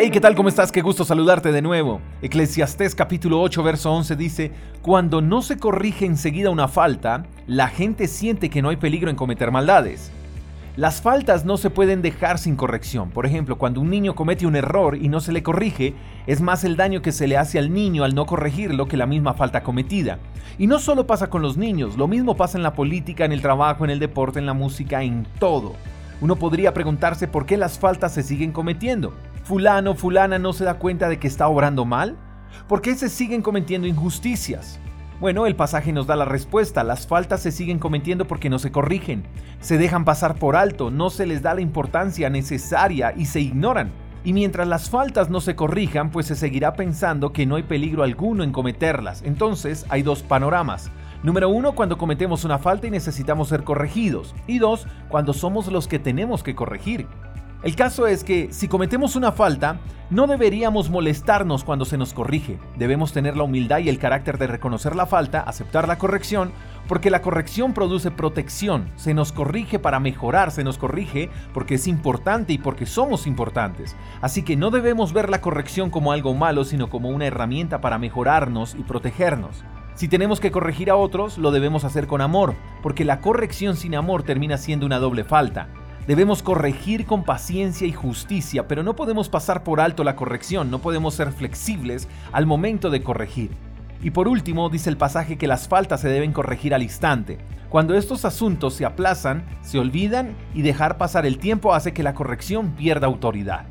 Hey, ¿qué tal? ¿Cómo estás? Qué gusto saludarte de nuevo. Eclesiastés capítulo 8, verso 11 dice, Cuando no se corrige enseguida una falta, la gente siente que no hay peligro en cometer maldades. Las faltas no se pueden dejar sin corrección. Por ejemplo, cuando un niño comete un error y no se le corrige, es más el daño que se le hace al niño al no corregirlo que la misma falta cometida. Y no solo pasa con los niños, lo mismo pasa en la política, en el trabajo, en el deporte, en la música, en todo. Uno podría preguntarse por qué las faltas se siguen cometiendo fulano, fulana no se da cuenta de que está obrando mal? ¿Por qué se siguen cometiendo injusticias? Bueno, el pasaje nos da la respuesta. Las faltas se siguen cometiendo porque no se corrigen. Se dejan pasar por alto, no se les da la importancia necesaria y se ignoran. Y mientras las faltas no se corrijan, pues se seguirá pensando que no hay peligro alguno en cometerlas. Entonces hay dos panoramas. Número uno, cuando cometemos una falta y necesitamos ser corregidos. Y dos, cuando somos los que tenemos que corregir. El caso es que si cometemos una falta, no deberíamos molestarnos cuando se nos corrige. Debemos tener la humildad y el carácter de reconocer la falta, aceptar la corrección, porque la corrección produce protección. Se nos corrige para mejorar, se nos corrige porque es importante y porque somos importantes. Así que no debemos ver la corrección como algo malo, sino como una herramienta para mejorarnos y protegernos. Si tenemos que corregir a otros, lo debemos hacer con amor, porque la corrección sin amor termina siendo una doble falta. Debemos corregir con paciencia y justicia, pero no podemos pasar por alto la corrección, no podemos ser flexibles al momento de corregir. Y por último, dice el pasaje que las faltas se deben corregir al instante. Cuando estos asuntos se aplazan, se olvidan y dejar pasar el tiempo hace que la corrección pierda autoridad.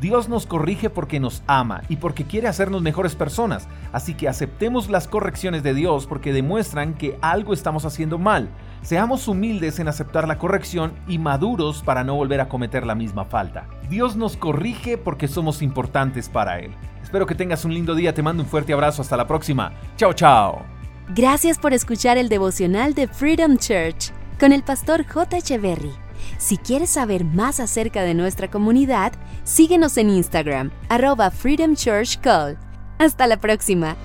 Dios nos corrige porque nos ama y porque quiere hacernos mejores personas, así que aceptemos las correcciones de Dios porque demuestran que algo estamos haciendo mal. Seamos humildes en aceptar la corrección y maduros para no volver a cometer la misma falta. Dios nos corrige porque somos importantes para Él. Espero que tengas un lindo día, te mando un fuerte abrazo, hasta la próxima. Chao, chao. Gracias por escuchar el devocional de Freedom Church con el pastor J. Echeverry. Si quieres saber más acerca de nuestra comunidad, síguenos en Instagram, arroba Freedom Church Call. Hasta la próxima.